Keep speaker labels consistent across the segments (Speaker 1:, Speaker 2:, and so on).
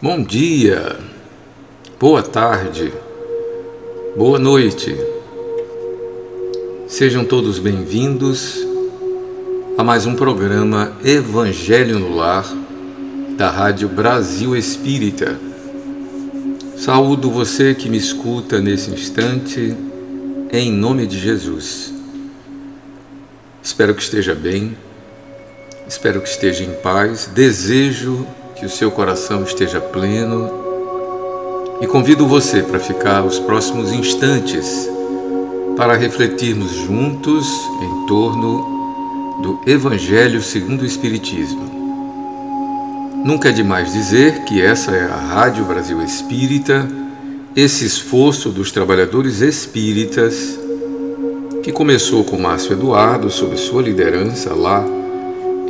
Speaker 1: Bom dia, boa tarde, boa noite. Sejam todos bem-vindos a mais um programa Evangelho no Lar da Rádio Brasil Espírita. Saúdo você que me escuta nesse instante, em nome de Jesus. Espero que esteja bem, espero que esteja em paz, desejo que o seu coração esteja pleno e convido você para ficar os próximos instantes para refletirmos juntos em torno do Evangelho segundo o Espiritismo. Nunca é demais dizer que essa é a Rádio Brasil Espírita, esse esforço dos trabalhadores espíritas que começou com Márcio Eduardo sob sua liderança lá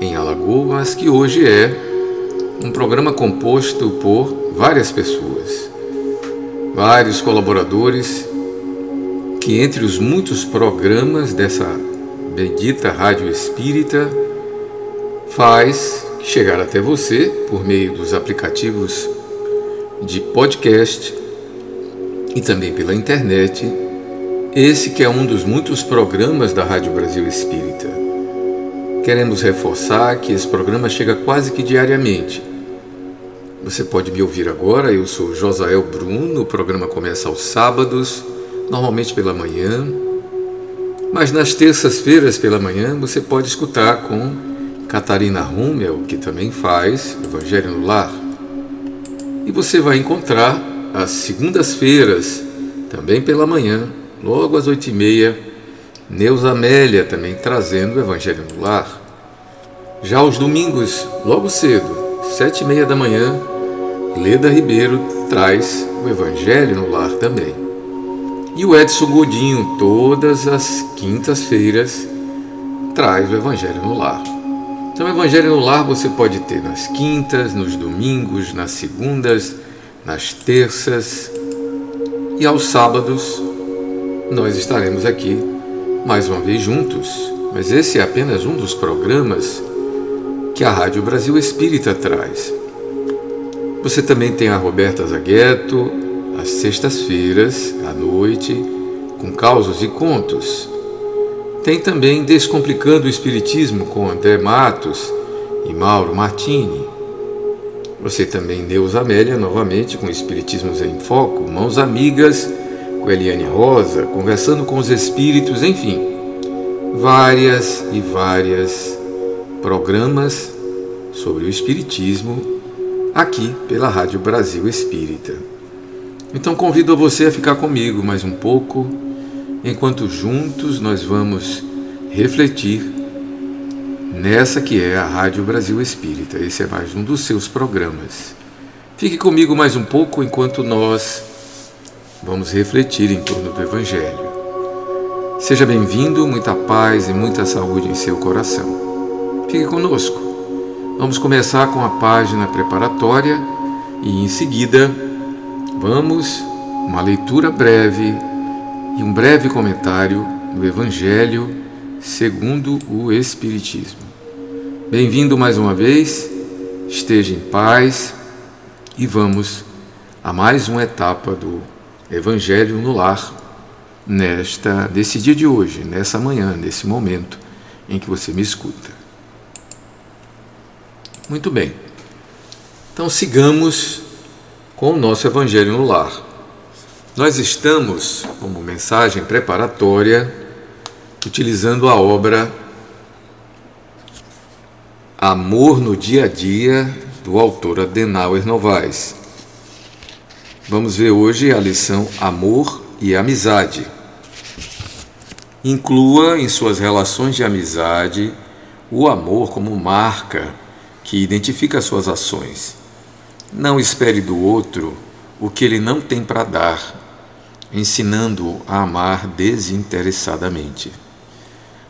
Speaker 1: em Alagoas, que hoje é um programa composto por várias pessoas, vários colaboradores, que entre os muitos programas dessa bendita Rádio Espírita faz chegar até você por meio dos aplicativos de podcast e também pela internet, esse que é um dos muitos programas da Rádio Brasil Espírita. Queremos reforçar que esse programa chega quase que diariamente você pode me ouvir agora, eu sou Josael Bruno, o programa começa aos sábados, normalmente pela manhã, mas nas terças-feiras pela manhã você pode escutar com Catarina Rummel, que também faz Evangelho no Lar. E você vai encontrar às segundas-feiras, também pela manhã, logo às oito e meia, Neuza Amélia também trazendo o Evangelho no Lar. Já aos domingos, logo cedo, sete e meia da manhã, Leda Ribeiro traz o Evangelho no Lar também. E o Edson Godinho, todas as quintas-feiras, traz o Evangelho no Lar. Então, o Evangelho no Lar você pode ter nas quintas, nos domingos, nas segundas, nas terças e aos sábados. Nós estaremos aqui mais uma vez juntos, mas esse é apenas um dos programas que a Rádio Brasil Espírita traz. Você também tem a Roberta Zagueto, às sextas-feiras, à noite, com causos e contos. Tem também Descomplicando o Espiritismo com André Matos e Mauro Martini. Você também Neuza Amélia, novamente, com Espiritismos em Foco, Mãos Amigas, com Eliane Rosa, Conversando com os Espíritos, enfim, várias e várias programas sobre o Espiritismo aqui pela Rádio Brasil Espírita. Então convido você a ficar comigo mais um pouco, enquanto juntos nós vamos refletir nessa que é a Rádio Brasil Espírita. Esse é mais um dos seus programas. Fique comigo mais um pouco enquanto nós vamos refletir em torno do Evangelho. Seja bem-vindo, muita paz e muita saúde em seu coração. Fique conosco. Vamos começar com a página preparatória e em seguida vamos uma leitura breve e um breve comentário do Evangelho segundo o Espiritismo. Bem-vindo mais uma vez, esteja em paz e vamos a mais uma etapa do Evangelho no lar nesta desse dia de hoje, nessa manhã, nesse momento em que você me escuta. Muito bem. Então sigamos com o nosso Evangelho no Lar. Nós estamos, como mensagem preparatória, utilizando a obra Amor no Dia a Dia, do autor Adenauer Novaes. Vamos ver hoje a lição Amor e Amizade. Inclua em suas relações de amizade o amor como marca que identifica suas ações. Não espere do outro o que ele não tem para dar, ensinando-o a amar desinteressadamente.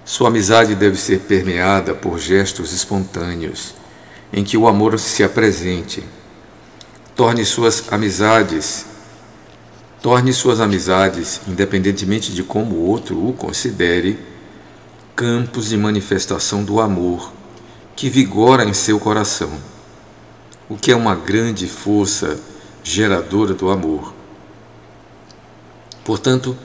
Speaker 1: Sua amizade deve ser permeada por gestos espontâneos, em que o amor se apresente. Torne suas amizades, torne suas amizades, independentemente de como o outro o considere, campos de manifestação do amor que vigora em seu coração. o que é uma grande força geradora do amor. Portanto,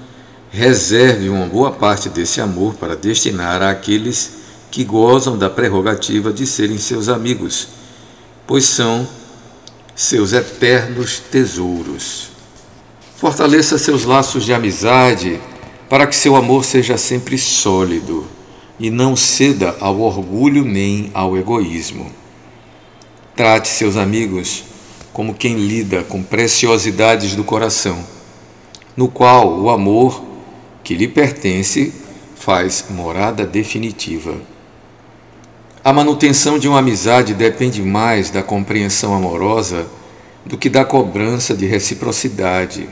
Speaker 1: reserve uma boa parte desse amor para destinar àqueles que gozam da prerrogativa de serem seus amigos, pois são seus eternos tesouros. Fortaleça seus laços de amizade para que seu amor seja sempre sólido e não ceda ao orgulho nem ao egoísmo. Trate seus amigos como quem lida com preciosidades do coração, no qual o amor que lhe pertence faz morada definitiva. A manutenção de uma amizade depende mais da compreensão amorosa do que da cobrança de reciprocidade.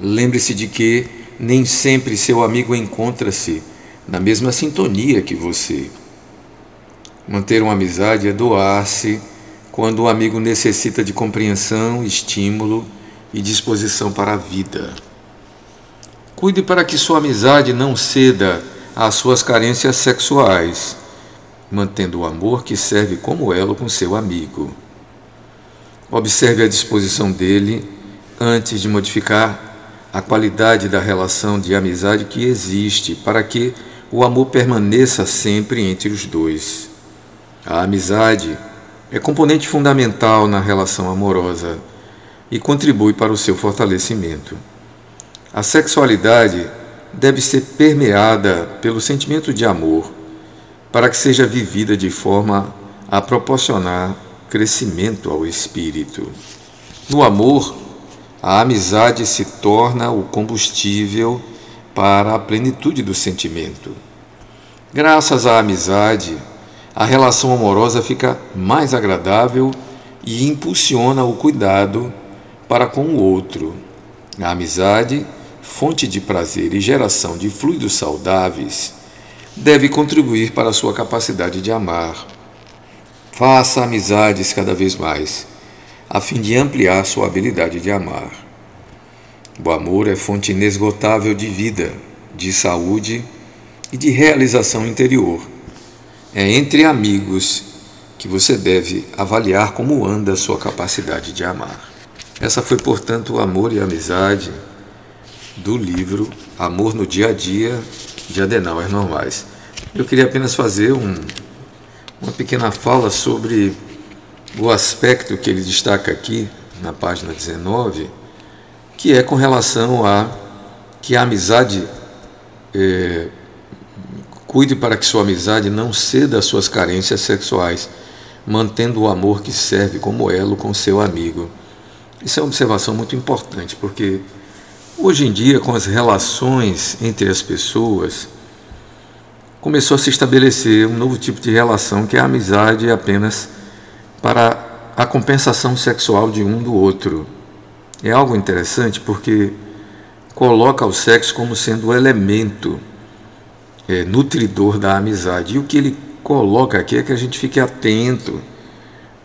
Speaker 1: Lembre-se de que nem sempre seu amigo encontra-se na mesma sintonia que você. Manter uma amizade é doar-se quando o amigo necessita de compreensão, estímulo e disposição para a vida. Cuide para que sua amizade não ceda às suas carências sexuais, mantendo o amor que serve como elo com seu amigo. Observe a disposição dele antes de modificar a qualidade da relação de amizade que existe, para que o amor permaneça sempre entre os dois. A amizade é componente fundamental na relação amorosa e contribui para o seu fortalecimento. A sexualidade deve ser permeada pelo sentimento de amor, para que seja vivida de forma a proporcionar crescimento ao espírito. No amor, a amizade se torna o combustível para a plenitude do sentimento. Graças à amizade, a relação amorosa fica mais agradável e impulsiona o cuidado para com o outro. A amizade fonte de prazer e geração de fluidos saudáveis, deve contribuir para a sua capacidade de amar. Faça amizades cada vez mais, a fim de ampliar sua habilidade de amar. O amor é fonte inesgotável de vida, de saúde e de realização interior. É entre amigos que você deve avaliar como anda a sua capacidade de amar. Essa foi, portanto, o amor e amizade do livro Amor no Dia a Dia de Adenauer Normais. Eu queria apenas fazer um, uma pequena fala sobre o aspecto que ele destaca aqui na página 19, que é com relação a que a amizade é, cuide para que sua amizade não ceda às suas carências sexuais, mantendo o amor que serve como elo com seu amigo. Isso é uma observação muito importante, porque Hoje em dia, com as relações entre as pessoas, começou a se estabelecer um novo tipo de relação que é a amizade apenas para a compensação sexual de um do outro. É algo interessante porque coloca o sexo como sendo o elemento é, nutridor da amizade. E o que ele coloca aqui é que a gente fique atento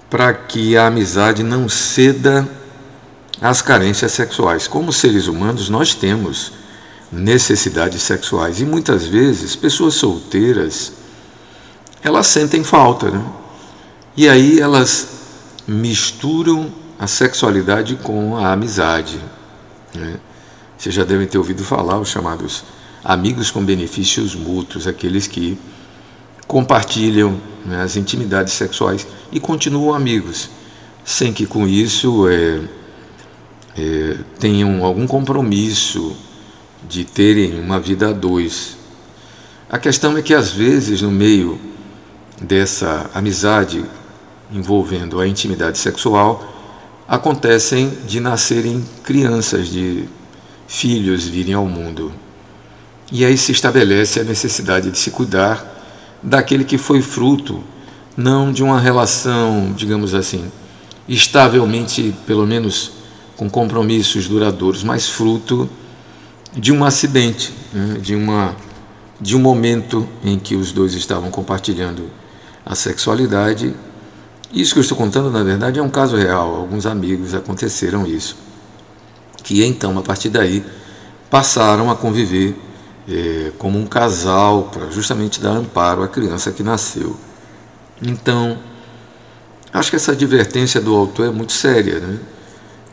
Speaker 1: para que a amizade não ceda as carências sexuais. Como seres humanos, nós temos necessidades sexuais e muitas vezes pessoas solteiras elas sentem falta, né? E aí elas misturam a sexualidade com a amizade. Né? Vocês já devem ter ouvido falar os chamados amigos com benefícios mútuos, aqueles que compartilham né, as intimidades sexuais e continuam amigos, sem que com isso é, é, tenham algum compromisso de terem uma vida a dois. A questão é que, às vezes, no meio dessa amizade envolvendo a intimidade sexual, acontecem de nascerem crianças, de filhos virem ao mundo. E aí se estabelece a necessidade de se cuidar daquele que foi fruto, não de uma relação, digamos assim, estavelmente, pelo menos com compromissos duradouros, mas fruto de um acidente, né, de, uma, de um momento em que os dois estavam compartilhando a sexualidade. Isso que eu estou contando, na verdade, é um caso real. Alguns amigos aconteceram isso. Que então, a partir daí, passaram a conviver é, como um casal para justamente dar amparo à criança que nasceu. Então, Acho que essa advertência do autor é muito séria. Né?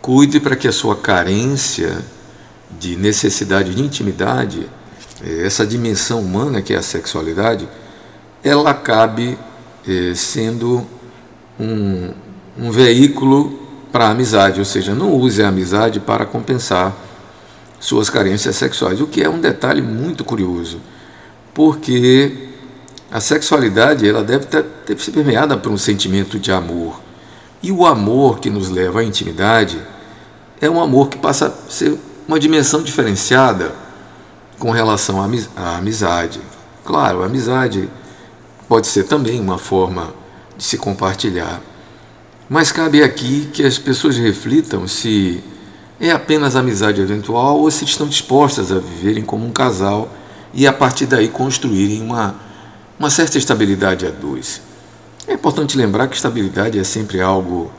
Speaker 1: Cuide para que a sua carência de necessidade de intimidade, eh, essa dimensão humana que é a sexualidade, ela acabe eh, sendo um, um veículo para a amizade, ou seja, não use a amizade para compensar suas carências sexuais, o que é um detalhe muito curioso, porque a sexualidade ela deve, ter, deve ser permeada por um sentimento de amor. E o amor que nos leva à intimidade é um amor que passa a ser uma dimensão diferenciada com relação à amizade. Claro, a amizade pode ser também uma forma de se compartilhar. Mas cabe aqui que as pessoas reflitam se é apenas amizade eventual ou se estão dispostas a viverem como um casal e a partir daí construírem uma, uma certa estabilidade a dois. É importante lembrar que estabilidade é sempre algo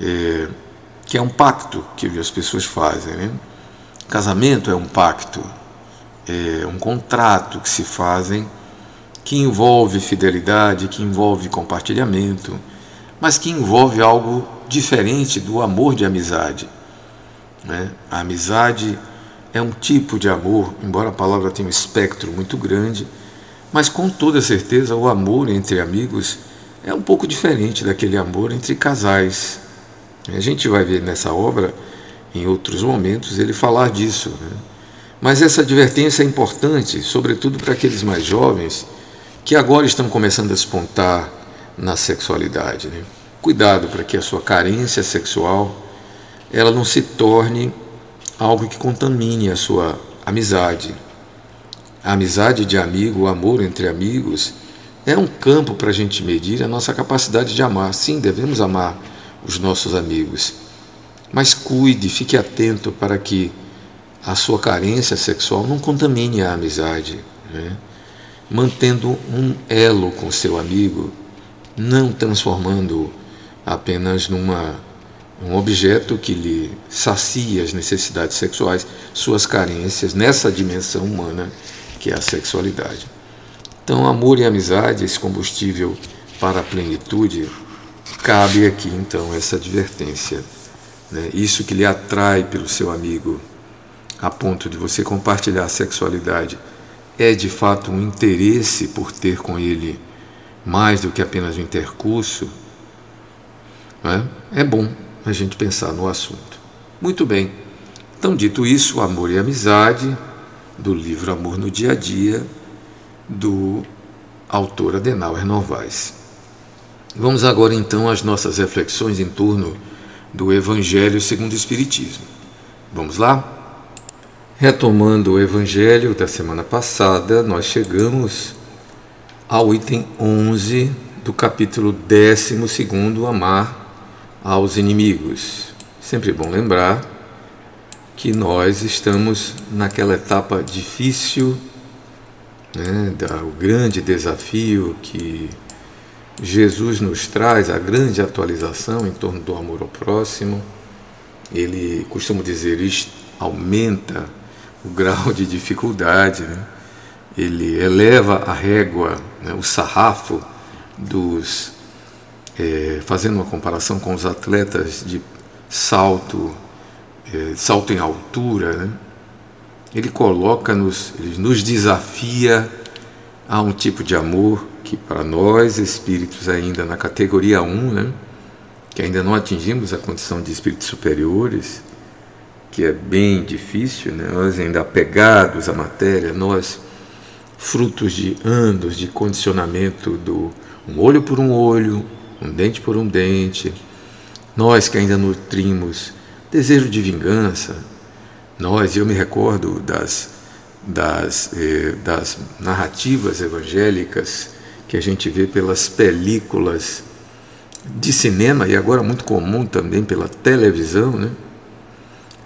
Speaker 1: é, que é um pacto que as pessoas fazem. Né? Casamento é um pacto, é um contrato que se fazem que envolve fidelidade, que envolve compartilhamento, mas que envolve algo diferente do amor de amizade. Né? A amizade é um tipo de amor, embora a palavra tenha um espectro muito grande, mas com toda certeza o amor entre amigos é um pouco diferente daquele amor entre casais. A gente vai ver nessa obra, em outros momentos, ele falar disso. Né? Mas essa advertência é importante, sobretudo para aqueles mais jovens que agora estão começando a espontar na sexualidade. Né? Cuidado para que a sua carência sexual ela não se torne algo que contamine a sua amizade. A amizade de amigo, o amor entre amigos, é um campo para a gente medir a nossa capacidade de amar. Sim, devemos amar os nossos amigos, mas cuide, fique atento para que a sua carência sexual não contamine a amizade. Né? Mantendo um elo com seu amigo, não transformando apenas numa um objeto que lhe sacia as necessidades sexuais, suas carências nessa dimensão humana que é a sexualidade. Então, amor e amizade, esse combustível para a plenitude, cabe aqui então essa advertência. Né? Isso que lhe atrai pelo seu amigo, a ponto de você compartilhar a sexualidade, é de fato um interesse por ter com ele mais do que apenas um intercurso. É? é bom a gente pensar no assunto. Muito bem. Então, dito isso, Amor e Amizade, do livro Amor no Dia a Dia, do autor Adenauer Novaes. Vamos agora então às nossas reflexões em torno do Evangelho segundo o Espiritismo. Vamos lá? Retomando o Evangelho da semana passada, nós chegamos ao item 11 do capítulo 12, Amar aos inimigos. Sempre bom lembrar que nós estamos naquela etapa difícil, né, da, o grande desafio que Jesus nos traz, a grande atualização em torno do amor ao próximo. Ele costuma dizer aumenta o grau de dificuldade, né? ele eleva a régua, né, o sarrafo dos é, fazendo uma comparação com os atletas de salto, é, salto em altura, né? ele coloca-nos, ele nos desafia a um tipo de amor que para nós, espíritos ainda na categoria 1, né? que ainda não atingimos a condição de espíritos superiores, que é bem difícil, né? nós ainda apegados à matéria, nós frutos de anos de condicionamento do um olho por um olho, um dente por um dente. Nós que ainda nutrimos desejo de vingança, nós, eu me recordo das, das, eh, das narrativas evangélicas que a gente vê pelas películas de cinema e agora muito comum também pela televisão, né?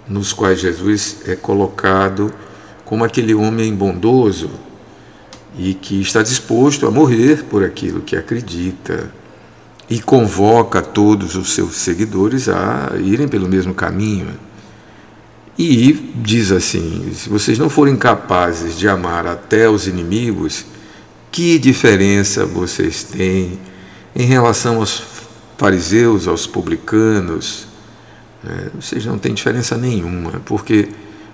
Speaker 1: Nos quais Jesus é colocado como aquele homem bondoso e que está disposto a morrer por aquilo que acredita, e convoca todos os seus seguidores a irem pelo mesmo caminho. E diz assim: se vocês não forem capazes de amar até os inimigos, que diferença vocês têm em relação aos fariseus, aos publicanos, é, ou seja, não tem diferença nenhuma, porque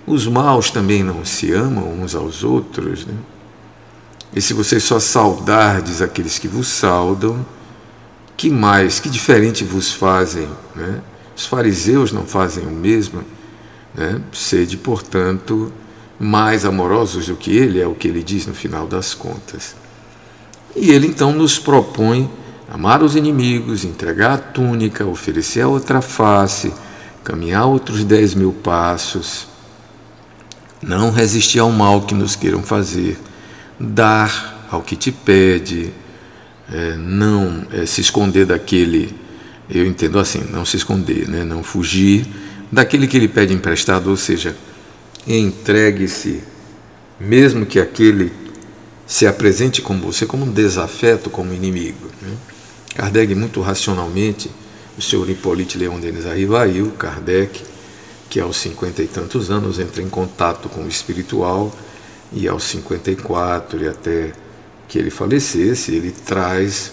Speaker 1: os maus também não se amam uns aos outros. Né? E se vocês só saudardes aqueles que vos saudam, que mais, que diferente vos fazem? Né? Os fariseus não fazem o mesmo. Né? Sede, portanto, mais amorosos do que ele, é o que ele diz no final das contas. E ele então nos propõe amar os inimigos, entregar a túnica, oferecer a outra face, caminhar outros dez mil passos, não resistir ao mal que nos queiram fazer, dar ao que te pede, é, não é, se esconder daquele, eu entendo assim, não se esconder, né, não fugir daquele que lhe pede emprestado, ou seja, entregue-se, mesmo que aquele se apresente com você como um desafeto, como inimigo. Né? Kardec, muito racionalmente, o senhor Hippolyte Leon Denis Arrivail, Kardec, que aos cinquenta e tantos anos entra em contato com o espiritual e aos 54 e até que ele falecesse, ele traz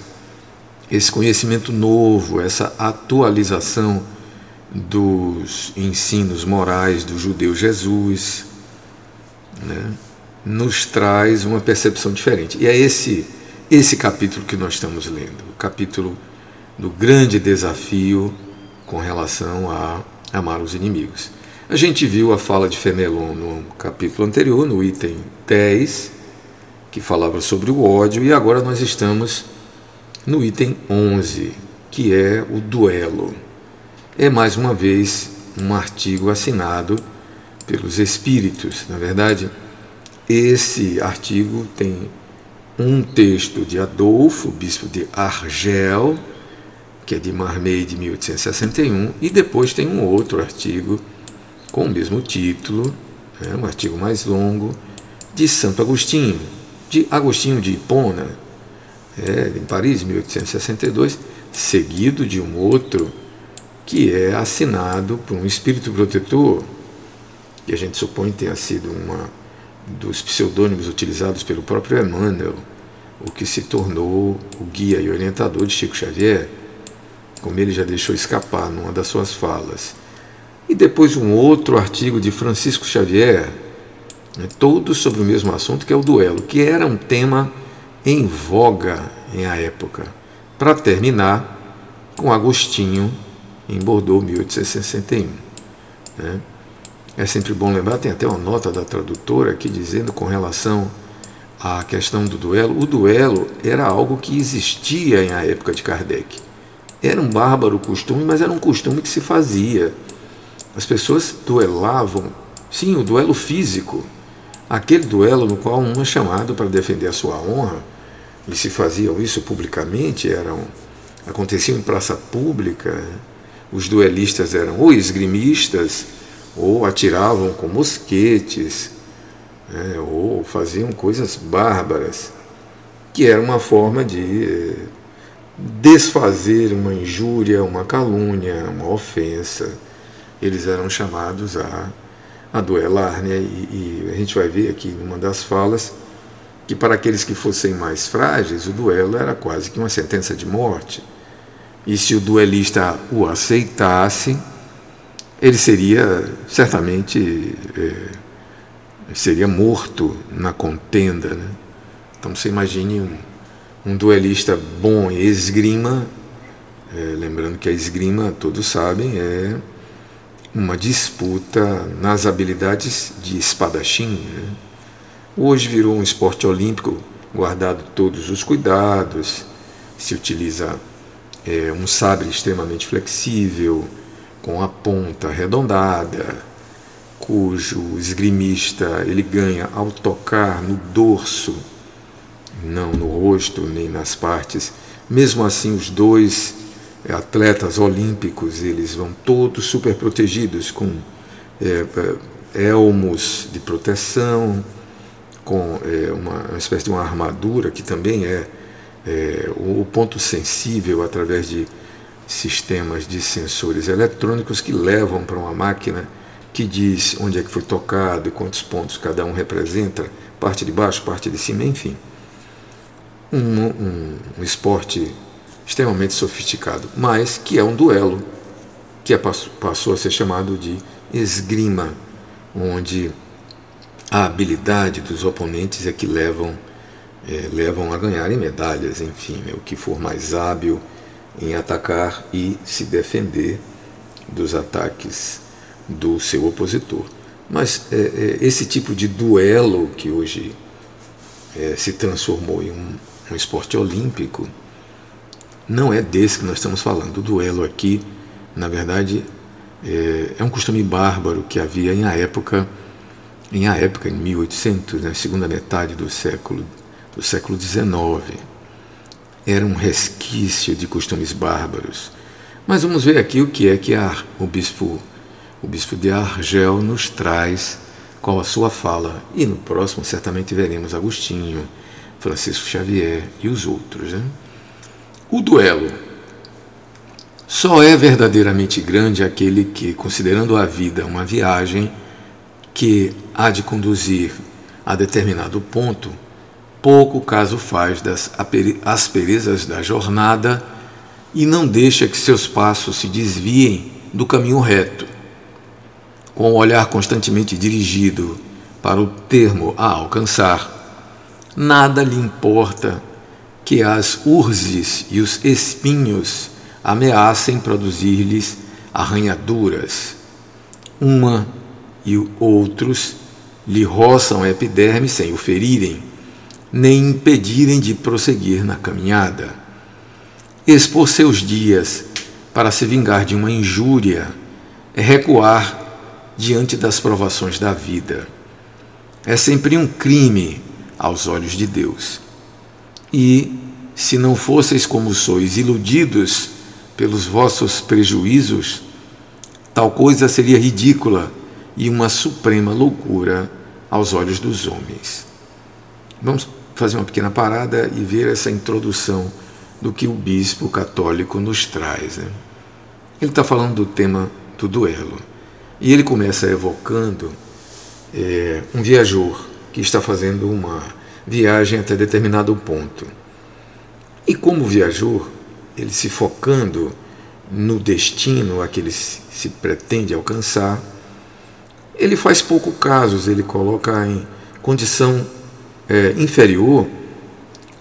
Speaker 1: esse conhecimento novo, essa atualização dos ensinos morais do judeu Jesus, né, nos traz uma percepção diferente. E é esse esse capítulo que nós estamos lendo, o capítulo do grande desafio com relação a amar os inimigos. A gente viu a fala de Fenelon no capítulo anterior, no item 10, que falava sobre o ódio, e agora nós estamos no item 11, que é o duelo. É mais uma vez um artigo assinado pelos espíritos. Na verdade, esse artigo tem um texto de Adolfo, bispo de Argel, que é de Marmei de 1861, e depois tem um outro artigo com o mesmo título, né, um artigo mais longo, de Santo Agostinho, de Agostinho de Hipona, é, em Paris, 1862, seguido de um outro que é assinado por um espírito protetor, que a gente supõe tenha sido uma dos pseudônimos utilizados pelo próprio Emmanuel, o que se tornou o guia e orientador de Chico Xavier, como ele já deixou escapar numa das suas falas. E depois um outro artigo de Francisco Xavier, né, todos sobre o mesmo assunto, que é o duelo, que era um tema em voga em a época. Para terminar, com Agostinho, em Bordeaux, 1861. Né? É sempre bom lembrar, tem até uma nota da tradutora aqui dizendo com relação à questão do duelo. O duelo era algo que existia em a época de Kardec. Era um bárbaro costume, mas era um costume que se fazia. As pessoas duelavam, sim, o duelo físico, aquele duelo no qual um é chamado para defender a sua honra, e se faziam isso publicamente, eram aconteciam em praça pública. Os duelistas eram ou esgrimistas, ou atiravam com mosquetes, né, ou faziam coisas bárbaras, que era uma forma de eh, desfazer uma injúria, uma calúnia, uma ofensa. Eles eram chamados a, a duelar, né? E, e a gente vai ver aqui numa das falas que para aqueles que fossem mais frágeis, o duelo era quase que uma sentença de morte. E se o duelista o aceitasse, ele seria certamente é, seria morto na contenda. Né? Então você imagine um, um duelista bom em esgrima, é, lembrando que a esgrima, todos sabem, é uma disputa nas habilidades de espadachim. Né? Hoje virou um esporte olímpico, guardado todos os cuidados, se utiliza é, um sabre extremamente flexível, com a ponta arredondada, cujo esgrimista ele ganha ao tocar no dorso não no rosto nem nas partes. Mesmo assim, os dois atletas olímpicos eles vão todos super protegidos com é, é, elmos de proteção, com é, uma, uma, espécie de uma armadura que também é, é o ponto sensível através de sistemas de sensores eletrônicos que levam para uma máquina que diz onde é que foi tocado e quantos pontos cada um representa, parte de baixo, parte de cima, enfim um, um, um esporte extremamente sofisticado, mas que é um duelo que é, passou a ser chamado de esgrima, onde a habilidade dos oponentes é que levam, é, levam a ganharem medalhas, enfim, né, o que for mais hábil em atacar e se defender dos ataques do seu opositor. Mas é, é, esse tipo de duelo que hoje é, se transformou em um, um esporte olímpico não é desse que nós estamos falando. O duelo aqui, na verdade, é, é um costume bárbaro que havia em a época em a época, em 1800, na né, segunda metade do século, do século XIX. Era um resquício de costumes bárbaros. Mas vamos ver aqui o que é que a, o, bispo, o bispo de Argel nos traz, qual a sua fala. E no próximo, certamente, veremos Agostinho, Francisco Xavier e os outros. Né? O duelo. Só é verdadeiramente grande aquele que, considerando a vida uma viagem, que há de conduzir a determinado ponto, pouco caso faz das asperezas da jornada e não deixa que seus passos se desviem do caminho reto, com o olhar constantemente dirigido para o termo a alcançar. Nada lhe importa que as urzes e os espinhos ameacem produzir-lhes arranhaduras. Uma e outros lhe roçam a epiderme sem o ferirem, nem impedirem de prosseguir na caminhada. Expor seus dias para se vingar de uma injúria é recuar diante das provações da vida. É sempre um crime aos olhos de Deus. E, se não fosseis como sois iludidos pelos vossos prejuízos, tal coisa seria ridícula e uma suprema loucura aos olhos dos homens. Vamos fazer uma pequena parada e ver essa introdução do que o bispo católico nos traz. Né? Ele está falando do tema do duelo e ele começa evocando é, um viajor que está fazendo uma viagem até determinado ponto. E como viajor, ele se focando no destino a que ele se pretende alcançar, ele faz pouco casos, ele coloca em condição é, inferior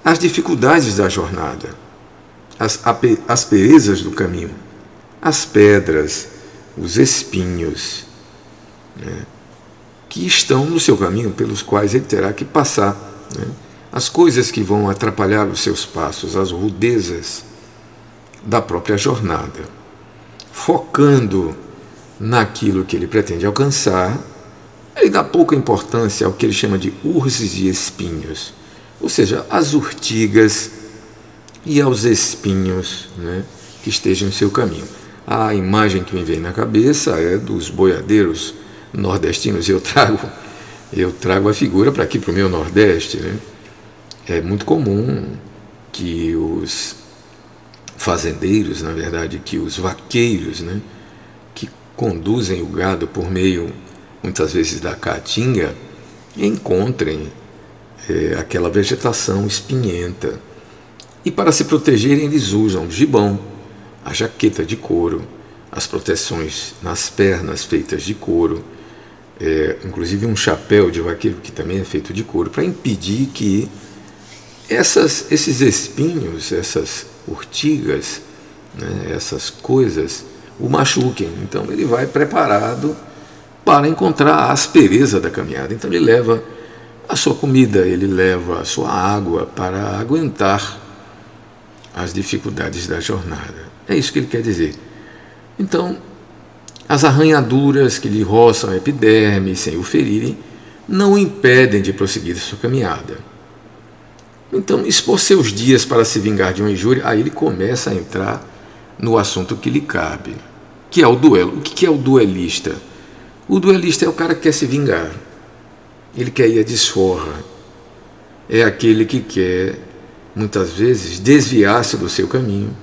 Speaker 1: as dificuldades da jornada, as asperezas do caminho, as pedras, os espinhos né, que estão no seu caminho, pelos quais ele terá que passar, né, as coisas que vão atrapalhar os seus passos, as rudezas da própria jornada, focando naquilo que ele pretende alcançar, ele dá pouca importância ao que ele chama de urzes e espinhos, ou seja, às urtigas e aos espinhos né, que estejam em seu caminho. A imagem que me vem na cabeça é dos boiadeiros nordestinos. Eu trago, eu trago a figura para aqui, para o meu Nordeste. Né? É muito comum que os fazendeiros, na verdade, que os vaqueiros, né, conduzem o gado por meio, muitas vezes, da caatinga, encontrem é, aquela vegetação espinhenta. E para se protegerem, eles usam o gibão, a jaqueta de couro, as proteções nas pernas feitas de couro, é, inclusive um chapéu de vaqueiro que também é feito de couro, para impedir que essas, esses espinhos, essas urtigas, né, essas coisas o machuquem. Então ele vai preparado para encontrar a aspereza da caminhada. Então ele leva a sua comida, ele leva a sua água para aguentar as dificuldades da jornada. É isso que ele quer dizer. Então, as arranhaduras que lhe roçam a epiderme sem o ferirem não o impedem de prosseguir sua caminhada. Então, expor seus dias para se vingar de uma injúria, aí ele começa a entrar no assunto que lhe cabe, que é o duelo. O que é o duelista? O duelista é o cara que quer se vingar, ele quer ir à desforra, é aquele que quer, muitas vezes, desviar-se do seu caminho,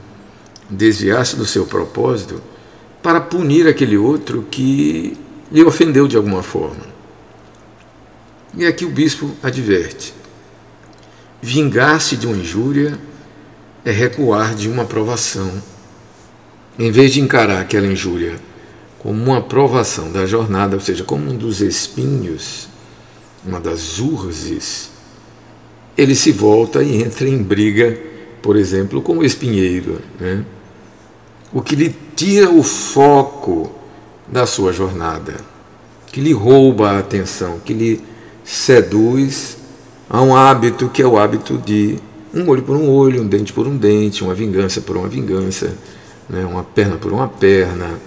Speaker 1: desviar-se do seu propósito, para punir aquele outro que lhe ofendeu de alguma forma. E aqui o bispo adverte: vingar-se de uma injúria é recuar de uma provação. Em vez de encarar aquela injúria como uma provação da jornada, ou seja, como um dos espinhos, uma das urzes, ele se volta e entra em briga, por exemplo, com o espinheiro, né? O que lhe tira o foco da sua jornada, que lhe rouba a atenção, que lhe seduz a um hábito que é o hábito de um olho por um olho, um dente por um dente, uma vingança por uma vingança, né? uma perna por uma perna.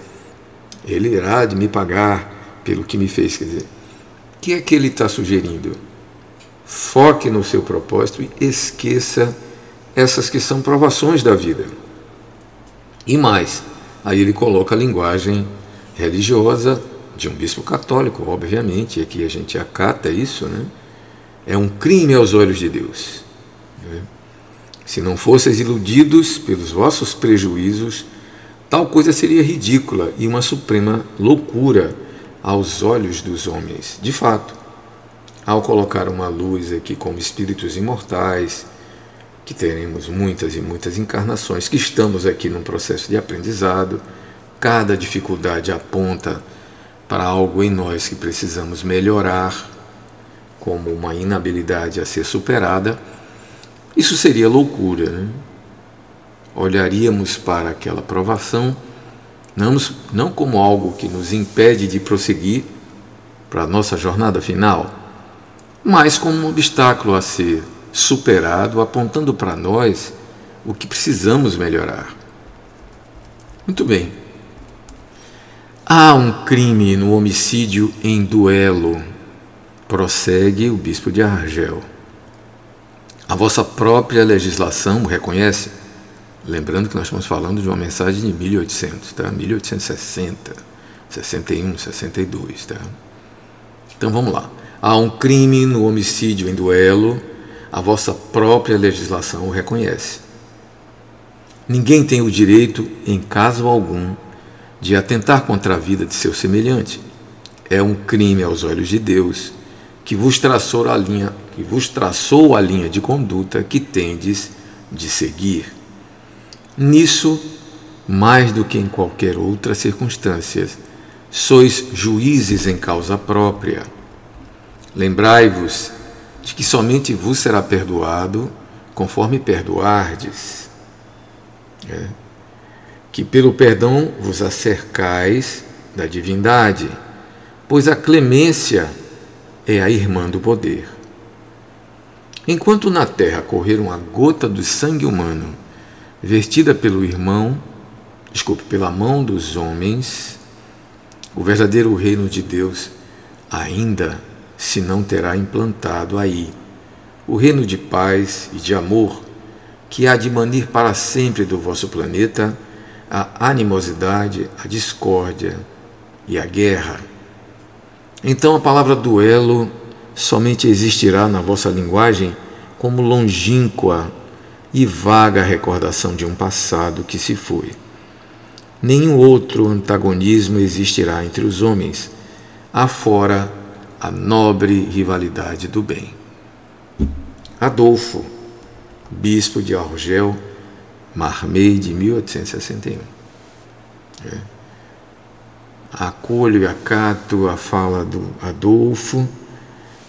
Speaker 1: Ele irá de me pagar pelo que me fez. Quer dizer, o que é que ele está sugerindo? Foque no seu propósito e esqueça essas que são provações da vida. E mais, aí ele coloca a linguagem religiosa de um bispo católico, obviamente, e aqui a gente acata isso, né? É um crime aos olhos de Deus. Né? Se não fosseis iludidos pelos vossos prejuízos, tal coisa seria ridícula e uma suprema loucura aos olhos dos homens. De fato, ao colocar uma luz aqui como espíritos imortais, que teremos muitas e muitas encarnações, que estamos aqui num processo de aprendizado, cada dificuldade aponta para algo em nós que precisamos melhorar, como uma inabilidade a ser superada, isso seria loucura. Né? Olharíamos para aquela provação não, não como algo que nos impede de prosseguir para a nossa jornada final, mas como um obstáculo a ser superado, apontando para nós o que precisamos melhorar. Muito bem. Há um crime no homicídio em duelo, prossegue o bispo de Argel. A vossa própria legislação reconhece? Lembrando que nós estamos falando de uma mensagem de 1800, tá? 1860, 61, 62, tá? Então vamos lá. Há um crime no homicídio em duelo, a vossa própria legislação o reconhece. Ninguém tem o direito, em caso algum, de atentar contra a vida de seu semelhante. É um crime aos olhos de Deus, que vos traçou a linha, que vos traçou a linha de conduta que tendes de seguir. Nisso, mais do que em qualquer outra circunstância, sois juízes em causa própria Lembrai-vos de que somente vos será perdoado conforme perdoardes. É. Que pelo perdão vos acercais da divindade, pois a clemência é a irmã do poder. Enquanto na terra correr uma gota do sangue humano, vestida pelo irmão, desculpe, pela mão dos homens, o verdadeiro reino de Deus ainda se não terá implantado aí o reino de paz e de amor que há de manir para sempre do vosso planeta a animosidade, a discórdia e a guerra. Então a palavra duelo somente existirá na vossa linguagem como longínqua e vaga recordação de um passado que se foi. Nenhum outro antagonismo existirá entre os homens, afora a nobre rivalidade do bem. Adolfo, bispo de Argel, Marmei de 1861. É. Acolho e acato a fala do Adolfo,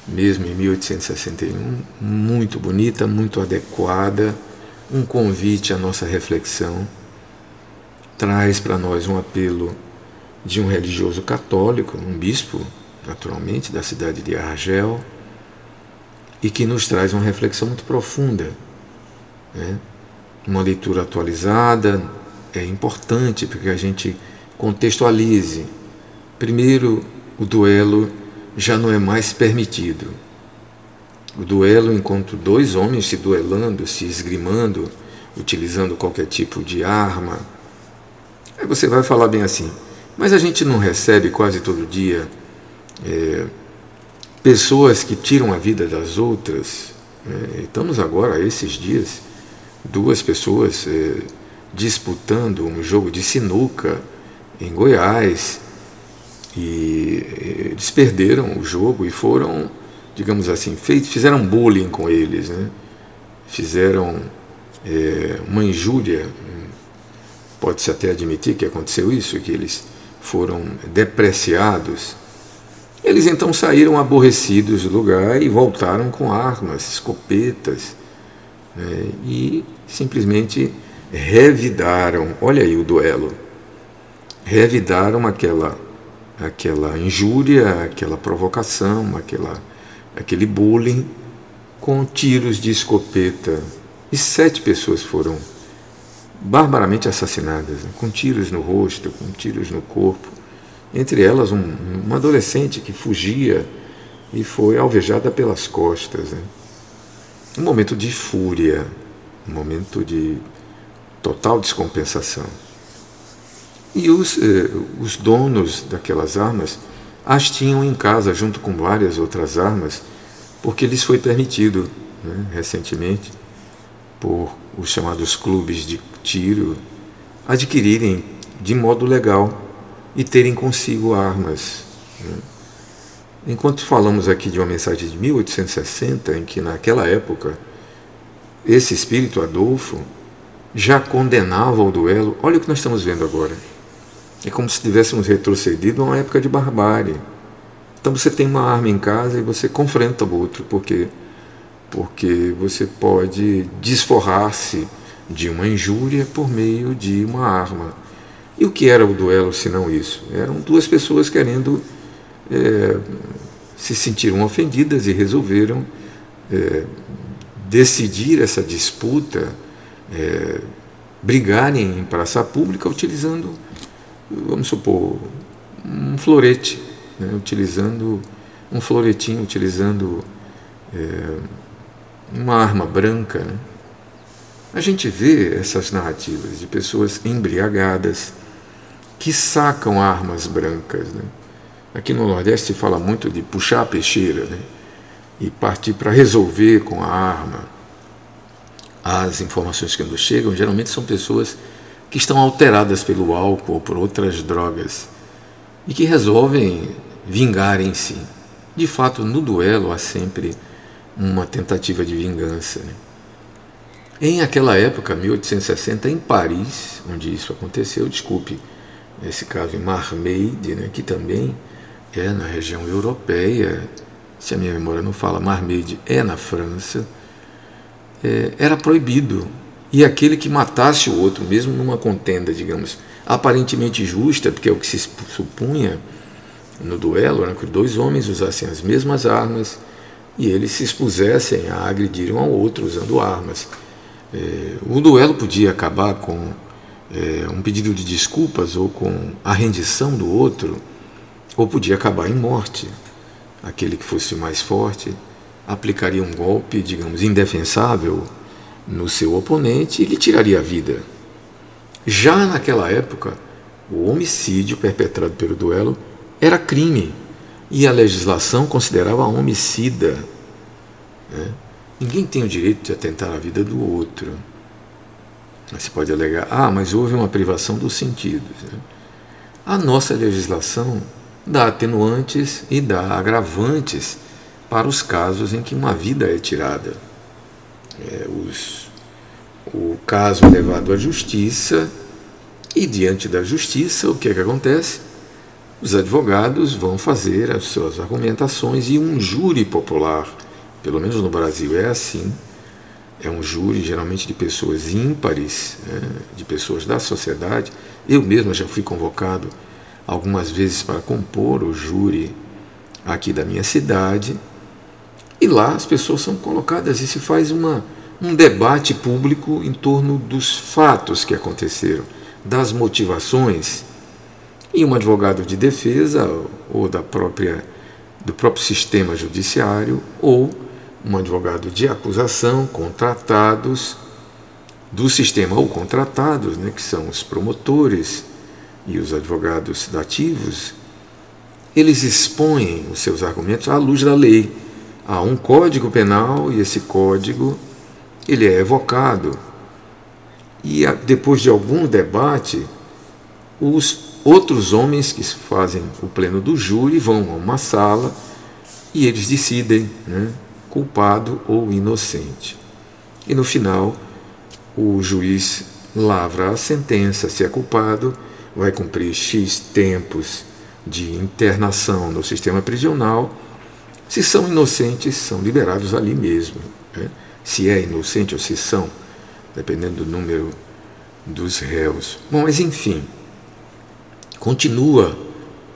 Speaker 1: mesmo em 1861, muito bonita, muito adequada, um convite à nossa reflexão, traz para nós um apelo de um religioso católico, um bispo naturalmente, da cidade de Argel, e que nos traz uma reflexão muito profunda. Né? Uma leitura atualizada é importante porque a gente contextualize. Primeiro, o duelo já não é mais permitido. O duelo enquanto dois homens se duelando, se esgrimando, utilizando qualquer tipo de arma. Aí você vai falar bem assim, mas a gente não recebe quase todo dia é, pessoas que tiram a vida das outras. É, estamos agora, esses dias, duas pessoas é, disputando um jogo de sinuca em Goiás e eles perderam o jogo e foram, digamos assim, feitos, fizeram bullying com eles, né? fizeram é, uma injúria, pode-se até admitir que aconteceu isso, que eles foram depreciados. Eles então saíram aborrecidos do lugar e voltaram com armas, escopetas, né, e simplesmente revidaram. Olha aí o duelo. Revidaram aquela, aquela injúria, aquela provocação, aquela, aquele bullying com tiros de escopeta. E sete pessoas foram barbaramente assassinadas, né, com tiros no rosto, com tiros no corpo. Entre elas, um, uma adolescente que fugia e foi alvejada pelas costas. Né? Um momento de fúria, um momento de total descompensação. E os, eh, os donos daquelas armas as tinham em casa junto com várias outras armas, porque lhes foi permitido né, recentemente por os chamados clubes de tiro adquirirem de modo legal e terem consigo armas. Né. Enquanto falamos aqui de uma mensagem de 1860, em que naquela época esse espírito Adolfo já condenava o duelo, olha o que nós estamos vendo agora. É como se tivéssemos retrocedido a uma época de barbárie. Então você tem uma arma em casa e você confronta o outro, porque porque você pode desforrar-se de uma injúria por meio de uma arma. E o que era o duelo se não isso? Eram duas pessoas querendo é, se sentiram ofendidas e resolveram é, decidir essa disputa, é, brigarem em praça pública utilizando, vamos supor, um florete, né, utilizando um floretinho, utilizando é, uma arma branca. Né? A gente vê essas narrativas de pessoas embriagadas que sacam armas brancas. Né? Aqui no Nordeste se fala muito de puxar a peixeira né? e partir para resolver com a arma. As informações que nos chegam geralmente são pessoas que estão alteradas pelo álcool ou por outras drogas e que resolvem vingar em si. De fato, no duelo há sempre uma tentativa de vingança. Né? Em aquela época, 1860, em Paris, onde isso aconteceu, desculpe, nesse caso em Marmeide, né, que também é na região europeia, se a minha memória não fala, Marmeide é na França, é, era proibido. E aquele que matasse o outro, mesmo numa contenda, digamos, aparentemente justa, porque é o que se supunha no duelo, né, que dois homens usassem as mesmas armas, e eles se expusessem a agredir um ao outro usando armas. É, o duelo podia acabar com é, um pedido de desculpas ou com a rendição do outro, ou podia acabar em morte. Aquele que fosse mais forte aplicaria um golpe, digamos, indefensável no seu oponente e lhe tiraria a vida. Já naquela época, o homicídio perpetrado pelo duelo era crime e a legislação considerava homicida. Né? Ninguém tem o direito de atentar a vida do outro. Você pode alegar, ah, mas houve uma privação dos sentidos. A nossa legislação dá atenuantes e dá agravantes para os casos em que uma vida é tirada. É, os, o caso é levado à justiça e diante da justiça o que é que acontece? os advogados vão fazer as suas argumentações e um júri popular, pelo menos no Brasil é assim, é um júri geralmente de pessoas ímpares, né, de pessoas da sociedade. Eu mesmo já fui convocado algumas vezes para compor o júri aqui da minha cidade. E lá as pessoas são colocadas e se faz uma, um debate público em torno dos fatos que aconteceram, das motivações e um advogado de defesa ou da própria do próprio sistema judiciário ou um advogado de acusação contratados do sistema ou contratados, né, que são os promotores e os advogados dativos, eles expõem os seus argumentos à luz da lei. Há um código penal e esse código ele é evocado. E depois de algum debate, os Outros homens que fazem o pleno do júri vão a uma sala e eles decidem, né, culpado ou inocente. E no final, o juiz lavra a sentença, se é culpado, vai cumprir X tempos de internação no sistema prisional. Se são inocentes, são liberados ali mesmo. Né? Se é inocente ou se são, dependendo do número dos réus. Bom, mas enfim, continua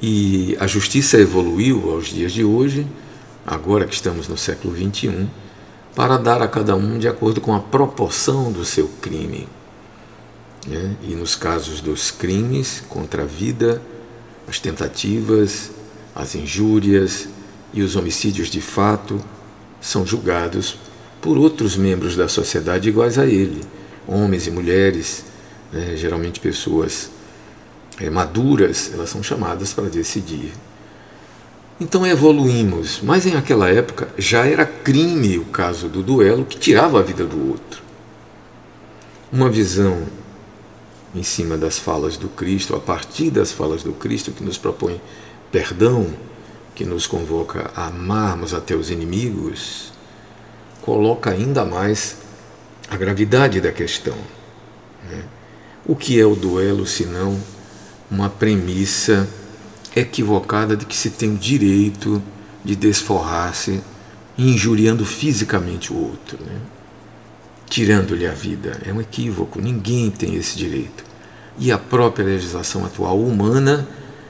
Speaker 1: e a justiça evoluiu aos dias de hoje, agora que estamos no século XXI, para dar a cada um de acordo com a proporção do seu crime. Né? E nos casos dos crimes contra a vida, as tentativas, as injúrias e os homicídios de fato são julgados por outros membros da sociedade iguais a ele, homens e mulheres, né? geralmente pessoas é, maduras, elas são chamadas para decidir. Então evoluímos, mas em aquela época já era crime o caso do duelo que tirava a vida do outro. Uma visão em cima das falas do Cristo, a partir das falas do Cristo que nos propõe perdão, que nos convoca a amarmos até os inimigos, coloca ainda mais a gravidade da questão. Né? O que é o duelo senão uma premissa equivocada de que se tem o direito de desforrar-se injuriando fisicamente o outro, né? tirando-lhe a vida. É um equívoco, ninguém tem esse direito. E a própria legislação atual humana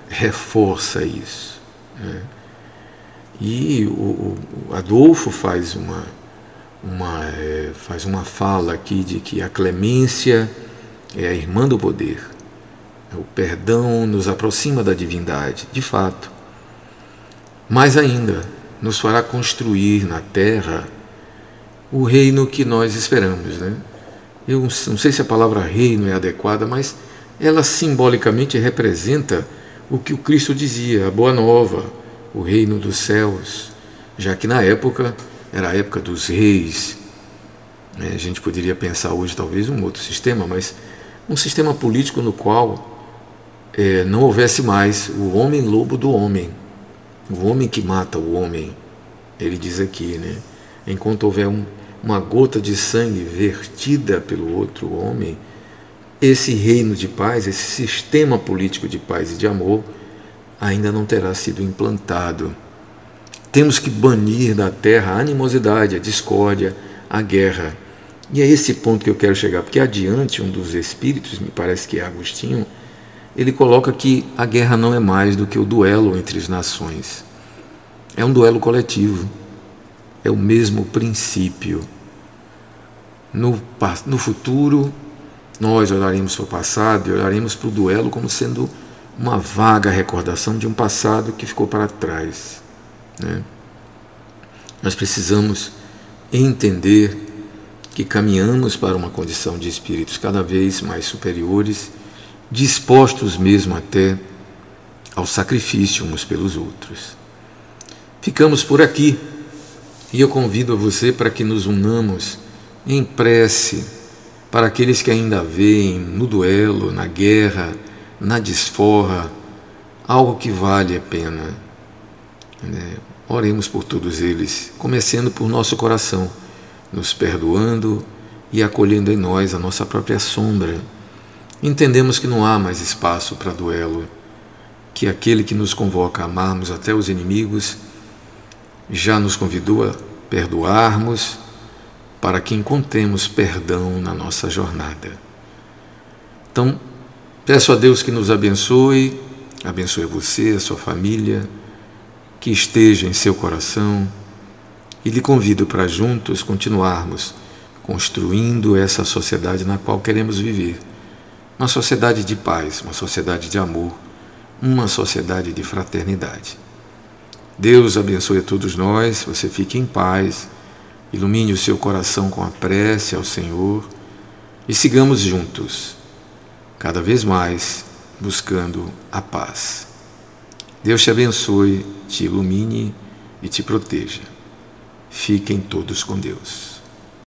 Speaker 1: reforça isso. Né? E o, o, Adolfo faz uma, uma, é, faz uma fala aqui de que a clemência é a irmã do poder. O perdão nos aproxima da divindade, de fato. Mais ainda, nos fará construir na terra o reino que nós esperamos. Né? Eu não sei se a palavra reino é adequada, mas ela simbolicamente representa o que o Cristo dizia, a boa nova, o reino dos céus, já que na época era a época dos reis. Né? A gente poderia pensar hoje talvez um outro sistema, mas um sistema político no qual é, não houvesse mais o homem lobo do homem, o homem que mata o homem. Ele diz aqui, né? Enquanto houver um, uma gota de sangue vertida pelo outro homem, esse reino de paz, esse sistema político de paz e de amor, ainda não terá sido implantado. Temos que banir da terra a animosidade, a discórdia, a guerra. E é esse ponto que eu quero chegar, porque adiante um dos espíritos, me parece que é Agostinho, ele coloca que a guerra não é mais do que o duelo entre as nações. É um duelo coletivo. É o mesmo princípio. No, no futuro, nós olharemos para o passado e olharemos para o duelo como sendo uma vaga recordação de um passado que ficou para trás. Né? Nós precisamos entender que caminhamos para uma condição de espíritos cada vez mais superiores dispostos mesmo até ao sacrifício uns pelos outros. Ficamos por aqui e eu convido a você para que nos unamos em prece para aqueles que ainda veem no duelo, na guerra, na desforra, algo que vale a pena. Né? Oremos por todos eles, começando por nosso coração, nos perdoando e acolhendo em nós a nossa própria sombra entendemos que não há mais espaço para duelo, que aquele que nos convoca a amarmos até os inimigos já nos convidou a perdoarmos para que encontremos perdão na nossa jornada. Então, peço a Deus que nos abençoe, abençoe você, a sua família, que esteja em seu coração e lhe convido para juntos continuarmos construindo essa sociedade na qual queremos viver uma sociedade de paz, uma sociedade de amor, uma sociedade de fraternidade. Deus abençoe a todos nós, você fique em paz, ilumine o seu coração com a prece ao Senhor e sigamos juntos, cada vez mais buscando a paz. Deus te abençoe, te ilumine e te proteja. Fiquem todos com Deus.